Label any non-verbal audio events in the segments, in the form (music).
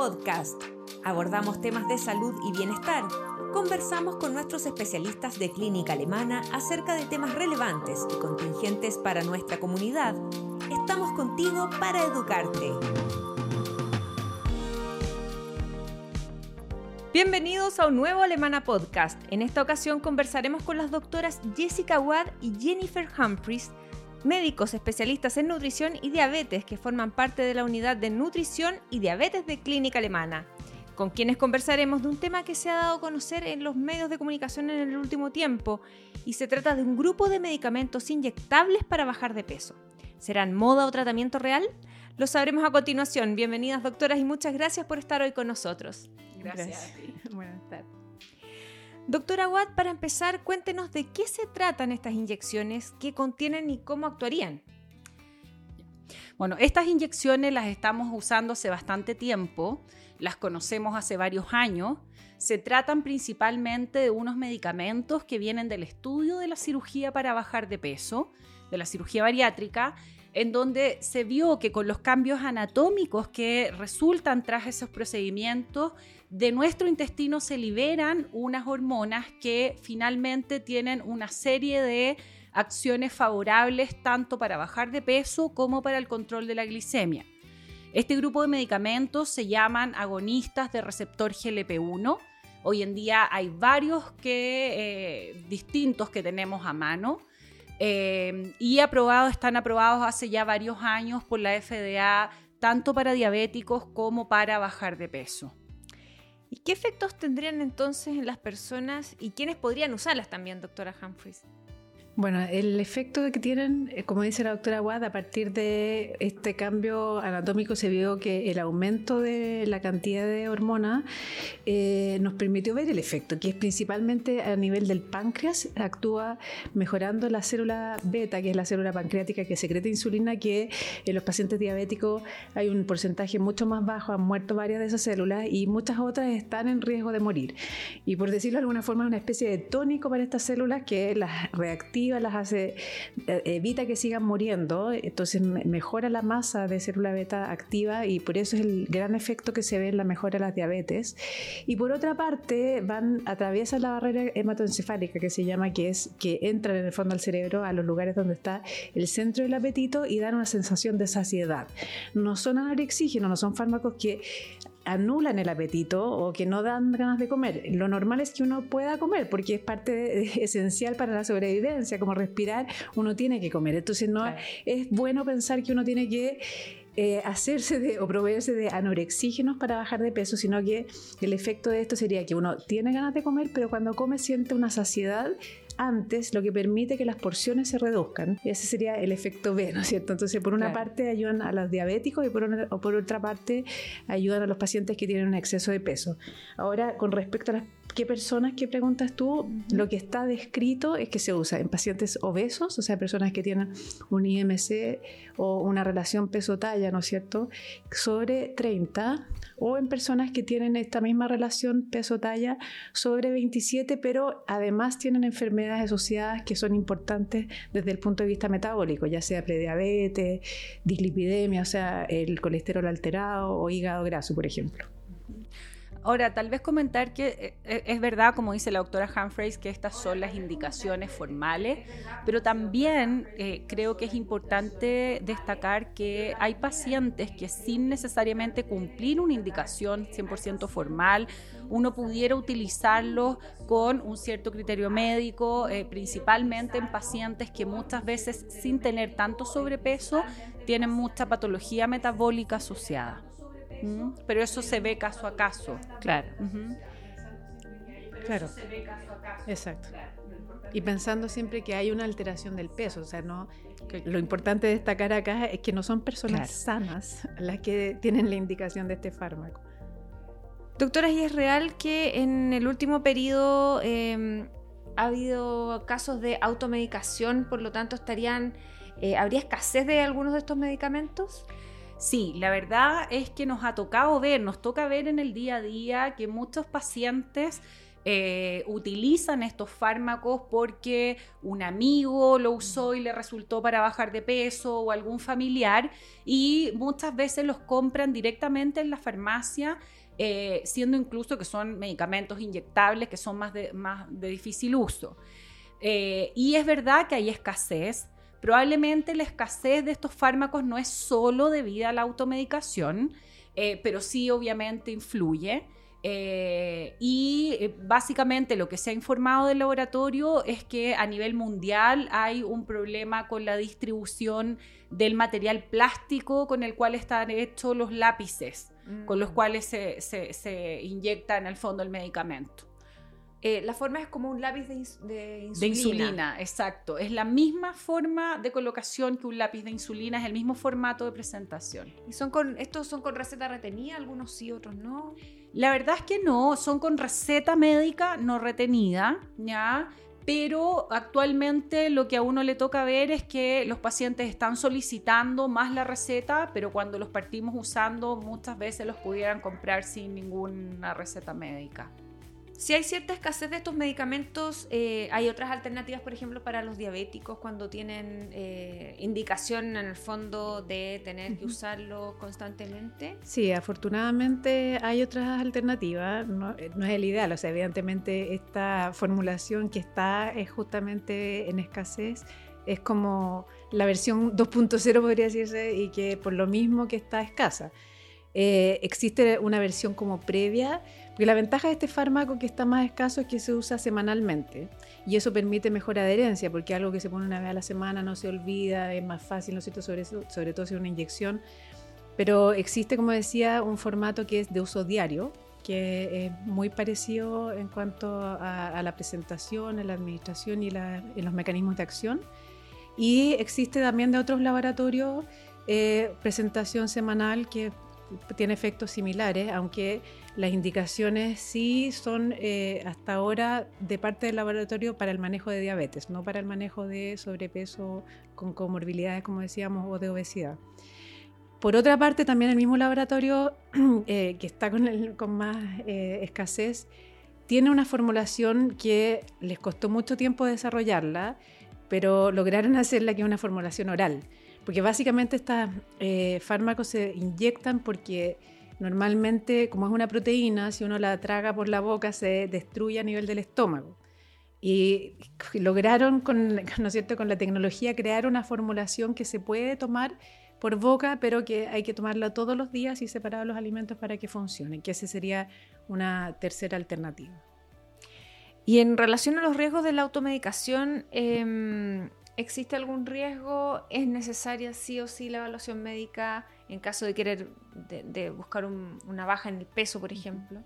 Podcast. Abordamos temas de salud y bienestar. Conversamos con nuestros especialistas de clínica alemana acerca de temas relevantes y contingentes para nuestra comunidad. Estamos contigo para educarte. Bienvenidos a un nuevo Alemana Podcast. En esta ocasión conversaremos con las doctoras Jessica Watt y Jennifer Humphries, médicos especialistas en nutrición y diabetes que forman parte de la unidad de nutrición y diabetes de Clínica Alemana, con quienes conversaremos de un tema que se ha dado a conocer en los medios de comunicación en el último tiempo y se trata de un grupo de medicamentos inyectables para bajar de peso. ¿Serán moda o tratamiento real? Lo sabremos a continuación. Bienvenidas doctoras y muchas gracias por estar hoy con nosotros. Gracias. (laughs) Buenas tardes. Doctora Watt, para empezar, cuéntenos de qué se tratan estas inyecciones, qué contienen y cómo actuarían. Bueno, estas inyecciones las estamos usando hace bastante tiempo, las conocemos hace varios años. Se tratan principalmente de unos medicamentos que vienen del estudio de la cirugía para bajar de peso, de la cirugía bariátrica, en donde se vio que con los cambios anatómicos que resultan tras esos procedimientos, de nuestro intestino se liberan unas hormonas que finalmente tienen una serie de acciones favorables tanto para bajar de peso como para el control de la glicemia. Este grupo de medicamentos se llaman agonistas de receptor GLP-1. Hoy en día hay varios que, eh, distintos que tenemos a mano. Eh, y aprobados, están aprobados hace ya varios años por la FDA, tanto para diabéticos como para bajar de peso. ¿Y qué efectos tendrían entonces en las personas y quiénes podrían usarlas también, doctora Humphries? Bueno, el efecto que tienen, eh, como dice la doctora Watt, a partir de este cambio anatómico se vio que el aumento de la cantidad de hormonas eh, nos permitió ver el efecto, que es principalmente a nivel del páncreas, actúa mejorando la célula beta, que es la célula pancreática que secreta insulina, que en los pacientes diabéticos hay un porcentaje mucho más bajo, han muerto varias de esas células y muchas otras están en riesgo de morir. Y por decirlo de alguna forma, es una especie de tónico para estas células que las reactiva las hace, eh, evita que sigan muriendo, entonces mejora la masa de célula beta activa y por eso es el gran efecto que se ve en la mejora de las diabetes. Y por otra parte, van, atraviesan la barrera hematoencefálica que se llama, que es que entran en el fondo del cerebro a los lugares donde está el centro del apetito y dan una sensación de saciedad. No son anorexígenos, no son fármacos que anulan el apetito o que no dan ganas de comer. Lo normal es que uno pueda comer porque es parte (laughs) esencial para la sobrevivencia, como respirar, uno tiene que comer. Entonces no es bueno pensar que uno tiene que eh, hacerse de, o proveerse de anorexígenos para bajar de peso, sino que el efecto de esto sería que uno tiene ganas de comer, pero cuando come siente una saciedad antes, lo que permite que las porciones se reduzcan. Y ese sería el efecto B, ¿no es cierto? Entonces, por una parte ayudan a los diabéticos y por, o por otra parte ayudan a los pacientes que tienen un exceso de peso. Ahora, con respecto a las ¿Qué personas que preguntas tú? Lo que está descrito es que se usa en pacientes obesos, o sea, personas que tienen un IMC o una relación peso-talla, ¿no es cierto?, sobre 30, o en personas que tienen esta misma relación peso-talla sobre 27, pero además tienen enfermedades asociadas que son importantes desde el punto de vista metabólico, ya sea prediabetes, dislipidemia, o sea, el colesterol alterado o hígado graso, por ejemplo. Ahora, tal vez comentar que eh, eh, es verdad, como dice la doctora Humphreys, que estas son las indicaciones formales, pero también eh, creo que es importante destacar que hay pacientes que sin necesariamente cumplir una indicación 100% formal, uno pudiera utilizarlos con un cierto criterio médico, principalmente en pacientes que muchas veces sin tener tanto sobrepeso tienen mucha patología metabólica asociada pero eso se ve caso a caso. Claro. Claro. Exacto. Y pensando siempre que hay una alteración del peso, o sea, no lo importante de destacar acá es que no son personas sanas (laughs) las que tienen la indicación de este fármaco. Doctora, ¿y es real que en el último periodo em, ha habido casos de automedicación, por lo tanto estarían, eh, habría escasez de algunos de estos medicamentos? Sí, la verdad es que nos ha tocado ver, nos toca ver en el día a día que muchos pacientes eh, utilizan estos fármacos porque un amigo lo usó y le resultó para bajar de peso o algún familiar y muchas veces los compran directamente en la farmacia. Eh, siendo incluso que son medicamentos inyectables que son más de, más de difícil uso. Eh, y es verdad que hay escasez. Probablemente la escasez de estos fármacos no es solo debido a la automedicación, pero sí obviamente influye. Eh, y eh, básicamente lo que se ha informado del laboratorio es que a nivel mundial hay un problema con la distribución del material plástico con el cual están hechos los lápices, con los mm. cuales se, se, se inyecta en el fondo el medicamento. Eh, la forma es como un lápiz de, insulina. De insulina, exacto. Es la misma forma de colocación que un lápiz de insulina, es el mismo formato de presentación. ¿Y son con, estos son con receta retenida? Algunos sí, otros no. La verdad es que no, son con receta médica no retenida, ¿ya? Pero actualmente lo que a uno le toca ver es que los pacientes están solicitando más la receta, pero cuando los partimos usando muchas veces los pudieran comprar sin ninguna receta médica. Si hay cierta escasez de estos medicamentos, eh, hay otras alternativas, por ejemplo, para los diabéticos cuando tienen eh, indicación en el fondo de tener que usarlo constantemente. Sí, afortunadamente hay otras alternativas. No, eh, no, es el ideal, o sea, evidentemente esta formulación que está es justamente en escasez. Es como la versión 2.0 podría decirse y que por lo mismo que está escasa. existe una versión como previa porque la ventaja de este fármaco que está más escaso es que se usa semanalmente y eso permite mejor adherencia, porque algo que se pone una vez a la semana no se olvida, es más fácil, ¿no es cierto? Sobre, todo si es una inyección. Pero existe, como decía, un formato que es de uso diario, que es muy parecido en cuanto a, la presentación, a la administración y en los mecanismos de acción. Y existe también de otros laboratorios eh, presentación semanal que tiene efectos similares, aunque las indicaciones sí son eh, hasta ahora de parte del laboratorio para el manejo de diabetes, no para el manejo de sobrepeso con comorbilidades, como decíamos, o de obesidad. Por otra parte, también el mismo laboratorio, (clears throat) eh, que está con, más eh, escasez, tiene una formulación que les costó mucho tiempo desarrollarla, pero lograron (laughs) hacerla que es una formulación oral. Porque básicamente estos fármacos se inyectan porque Normalmente, como es una proteína, si uno la traga por la boca, se destruye a nivel del estómago. Y lograron, con, (laughs) ¿no es cierto? con la tecnología, crear una formulación que se puede tomar por boca, pero que hay que tomarla todos los días y separar los alimentos para que funcione, que esa sería una tercera alternativa. Y en relación a los riesgos de la automedicación, em, ¿existe algún riesgo? ¿Es necesaria sí o sí la evaluación médica? en caso de querer de, buscar una baja en el peso, por ejemplo?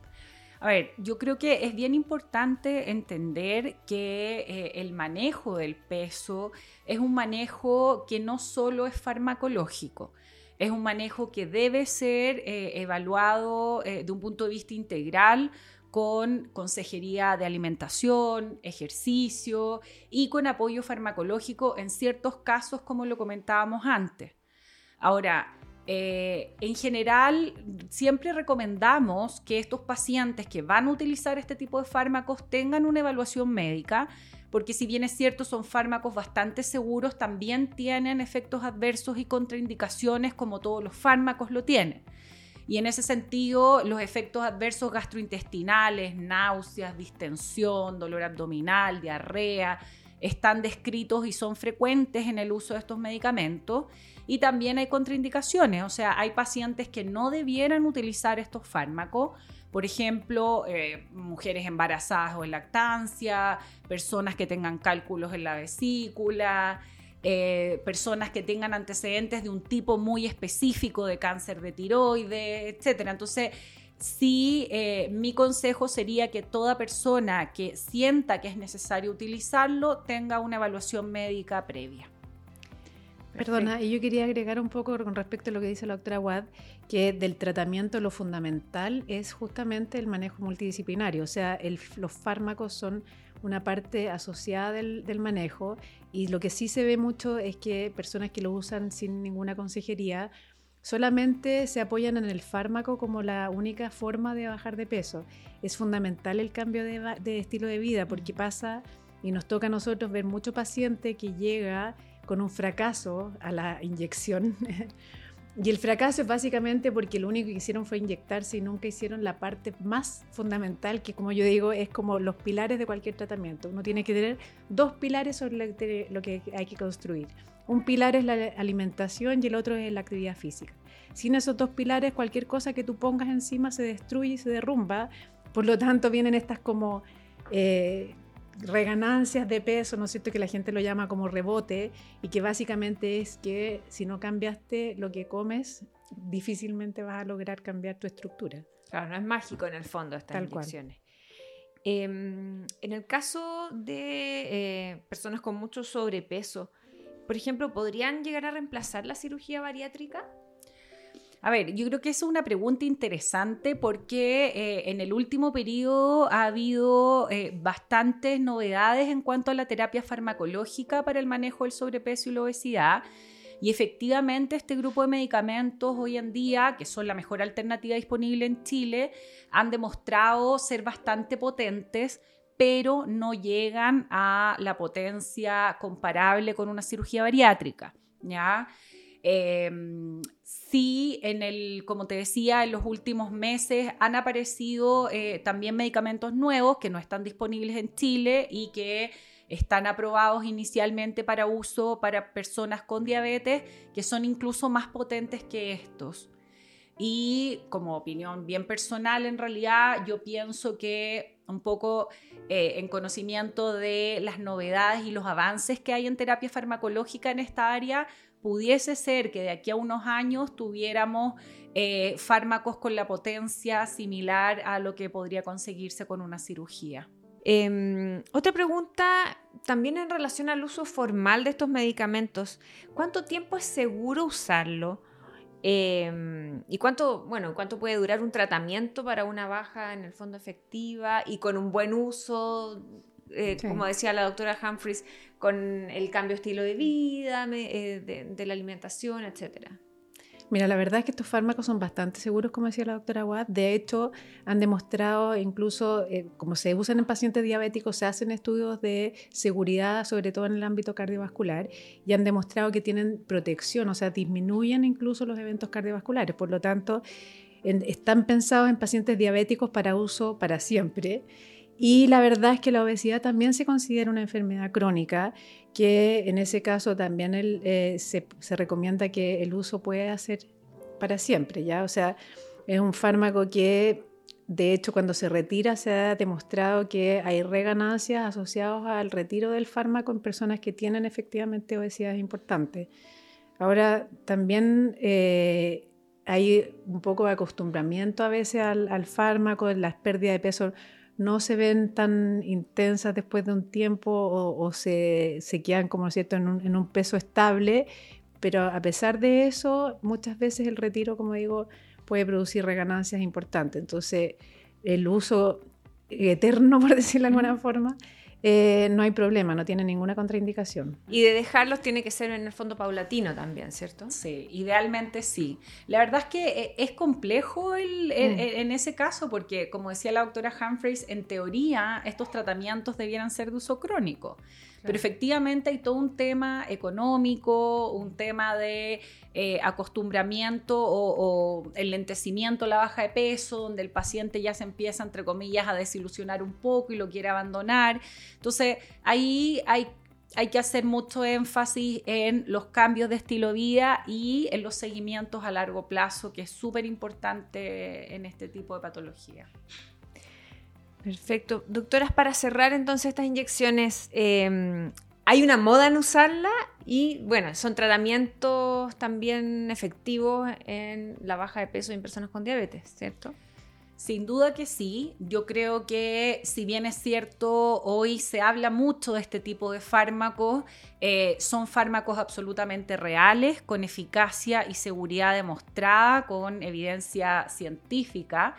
A ver, yo creo que es bien importante entender que eh, el manejo del peso es un manejo que no solo es farmacológico, es un manejo que debe ser eh, evaluado eh, de un punto de vista integral con consejería de alimentación, ejercicio y con apoyo farmacológico en ciertos casos como lo comentábamos antes. Ahora, eh, en general, siempre recomendamos que estos pacientes que van a utilizar este tipo de fármacos tengan una evaluación médica, porque si bien es cierto, son fármacos bastante seguros, también tienen efectos adversos y contraindicaciones como todos los fármacos lo tienen. Y en ese sentido, los efectos adversos gastrointestinales, náuseas, distensión, dolor abdominal, diarrea, están descritos y son frecuentes en el uso de estos medicamentos. Y también hay contraindicaciones, o sea, hay pacientes que no debieran utilizar estos fármacos. Por ejemplo, eh, mujeres embarazadas o en lactancia, personas que tengan cálculos en la vesícula, eh, personas que tengan antecedentes de un tipo muy específico de cáncer de tiroides, etc. Entonces, sí, eh, mi consejo sería que toda persona que sienta que es necesario utilizarlo tenga una evaluación médica previa. Perdona, y yo quería agregar un poco con respecto a lo que dice la doctora Watt, que del tratamiento lo fundamental es justamente el manejo multidisciplinario, o sea, los fármacos son una parte asociada del, manejo y lo que sí se ve mucho es que personas que lo usan sin ninguna consejería solamente se apoyan en el fármaco como la única forma de bajar de peso. Es fundamental el cambio de, estilo de vida porque pasa y nos toca a nosotros ver mucho paciente que llega con un fracaso a la inyección. (laughs) y el fracaso es básicamente porque lo único que hicieron fue inyectarse y nunca hicieron la parte más fundamental, que como yo digo, es como los pilares de cualquier tratamiento. Uno tiene que tener dos pilares sobre lo que hay que construir. Un pilar es la alimentación y el otro es la actividad física. Sin esos dos pilares, cualquier cosa que tú pongas encima se destruye y se derrumba. Por lo tanto, vienen estas como eh, reganancias de peso, ¿no es cierto? Que la gente lo llama como rebote y que básicamente es que si no cambiaste lo que comes, difícilmente vas a lograr cambiar tu estructura. Claro, no es mágico en el fondo estas Tal em, en el caso de eh, personas con mucho sobrepeso, por ejemplo, ¿podrían llegar a reemplazar la cirugía bariátrica? A ver, yo creo que es una pregunta interesante porque eh, en el último periodo ha habido eh, bastantes novedades en cuanto a la terapia farmacológica para el manejo del sobrepeso y la obesidad. Y efectivamente este grupo de medicamentos hoy en día, que son la mejor alternativa disponible en Chile, han demostrado ser bastante potentes pero no llegan a la potencia comparable con una cirugía bariátrica. ¿ya? Em, sí, en el, como te decía, en los últimos meses han aparecido eh, también medicamentos nuevos que no están disponibles en Chile y que están aprobados inicialmente para uso para personas con diabetes, que son incluso más potentes que estos. Y como opinión bien personal, en realidad yo pienso que un poco eh, en conocimiento de las novedades y los avances que hay en terapia farmacológica en esta área, pudiese ser que de aquí a unos años tuviéramos eh, fármacos con la potencia similar a lo que podría conseguirse con una cirugía. Em, otra pregunta también en relación al uso formal de estos medicamentos. ¿Cuánto tiempo es seguro usarlo? Em, ¿Y cuánto, bueno, cuánto puede durar un tratamiento para una baja en el fondo efectiva y con un buen uso, eh, como decía la doctora Humphries, con el cambio de estilo de vida, eh, de, de, la alimentación, etcétera? Mira, la verdad es que estos fármacos son bastante seguros, como decía la doctora Watt. De hecho, han demostrado, incluso eh, como se usan en pacientes diabéticos, se hacen estudios de seguridad, sobre todo en el ámbito cardiovascular, y han demostrado que tienen protección, o sea, disminuyen incluso los eventos cardiovasculares. Por lo tanto, están pensados en pacientes diabéticos para uso para siempre. Y la verdad es que la obesidad también se considera una enfermedad crónica que en ese caso también eh, se, recomienda que el uso puede ser para siempre, ¿ya? O sea, es un fármaco que de hecho cuando se retira se ha demostrado que hay reganancias asociadas al retiro del fármaco en personas que tienen efectivamente obesidad importante. Ahora, también eh, hay un poco de acostumbramiento a veces al, al fármaco, las pérdidas de peso no se ven tan intensas después de un tiempo o, se, quedan como cierto en un, peso estable, pero a pesar de eso, muchas veces el retiro, como digo, puede producir reganancias importantes. Entonces, el uso eterno, (laughs) por decirlo de alguna forma, eh, no hay problema, no tiene ninguna contraindicación. Y de dejarlos tiene que ser en el fondo paulatino también, ¿cierto? Sí, idealmente sí. La verdad es que eh, es complejo mm. en ese caso porque, como decía la doctora Humphreys, en teoría estos tratamientos debieran ser de uso crónico. Pero efectivamente hay todo un tema económico, un tema de eh, acostumbramiento o, el lentecimiento, la baja de peso, donde el paciente ya se empieza, entre comillas, a desilusionar un poco y lo quiere abandonar. Entonces, ahí hay hay que hacer mucho énfasis en los cambios de estilo de vida y en los seguimientos a largo plazo, que es súper importante en este tipo de patología. Perfecto. Doctoras, para cerrar entonces estas inyecciones, em, hay una moda en usarla y bueno, son tratamientos también efectivos en la baja de peso en personas con diabetes, ¿cierto? Sin duda que sí. Yo creo que si bien es cierto, hoy se habla mucho de este tipo de fármacos, eh, son fármacos absolutamente reales, con eficacia y seguridad demostrada, con evidencia científica.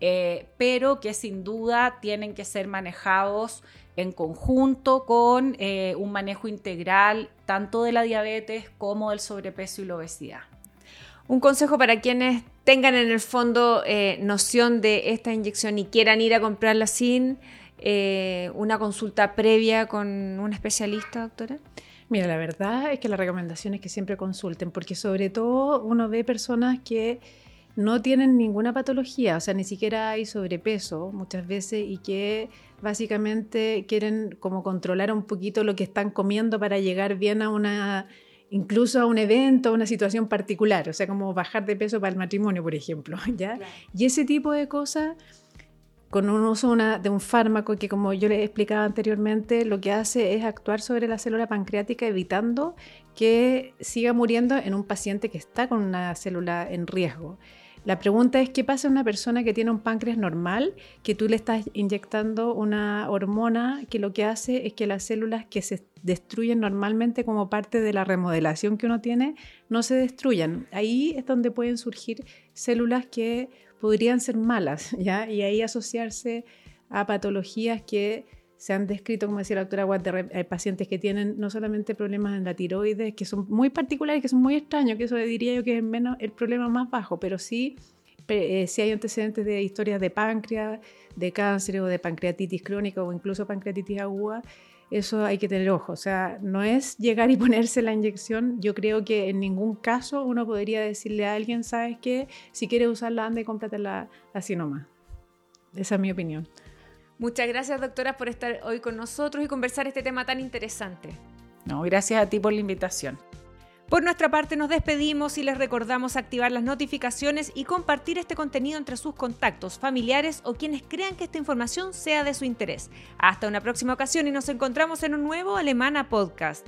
Eh, pero que sin duda tienen que ser manejados en conjunto con eh, un manejo integral tanto de la diabetes como del sobrepeso y la obesidad. Un consejo para quienes tengan en el fondo eh, noción de esta inyección y quieran ir a comprarla sin eh, una consulta previa con un especialista, doctora. Mira, la verdad es que la recomendación es que siempre consulten, porque sobre todo uno ve personas que no tienen ninguna patología, o sea, ni siquiera hay sobrepeso muchas veces y que básicamente quieren como controlar un poquito lo que están comiendo para llegar bien a una incluso a un evento, a una situación particular, o sea, como bajar de peso para el matrimonio, por ejemplo, (laughs) ¿ya? Y ese tipo de cosas con un uso de un fármaco que, como yo les explicaba anteriormente, lo que hace es actuar sobre la célula pancreática evitando que siga muriendo en un paciente que está con una célula en riesgo. La pregunta es, ¿qué pasa en una persona que tiene un páncreas normal, que tú le estás inyectando una hormona que lo que hace es que las células que se destruyen normalmente como parte de la remodelación que uno tiene, no se destruyan? Ahí es donde pueden surgir células que podrían ser malas, ¿ya? Y ahí asociarse a patologías que se han descrito, como decía la doctora Watt, hay pacientes que tienen no solamente problemas en la tiroides, que son muy particulares, que son muy extraños, que eso diría yo que es menos, el problema más bajo, pero sí eh, hay antecedentes de historias de páncreas, de cáncer o de pancreatitis crónica o incluso pancreatitis aguda, eso hay que tener ojo. O sea, no es llegar y (laughs) ponerse la inyección. Yo creo que en ningún caso uno podría decirle a alguien, ¿sabes qué? Si quieres usarla, anda y cómpratela así nomás. Esa es mi opinión. Muchas gracias, doctora, por estar hoy con nosotros y conversar este tema tan interesante. No, gracias a ti por la invitación. Por nuestra parte nos despedimos y les recordamos activar las notificaciones y compartir este contenido entre sus contactos, familiares o quienes crean que esta información sea de su interés. Hasta una próxima ocasión y nos encontramos en un nuevo Alemana Podcast.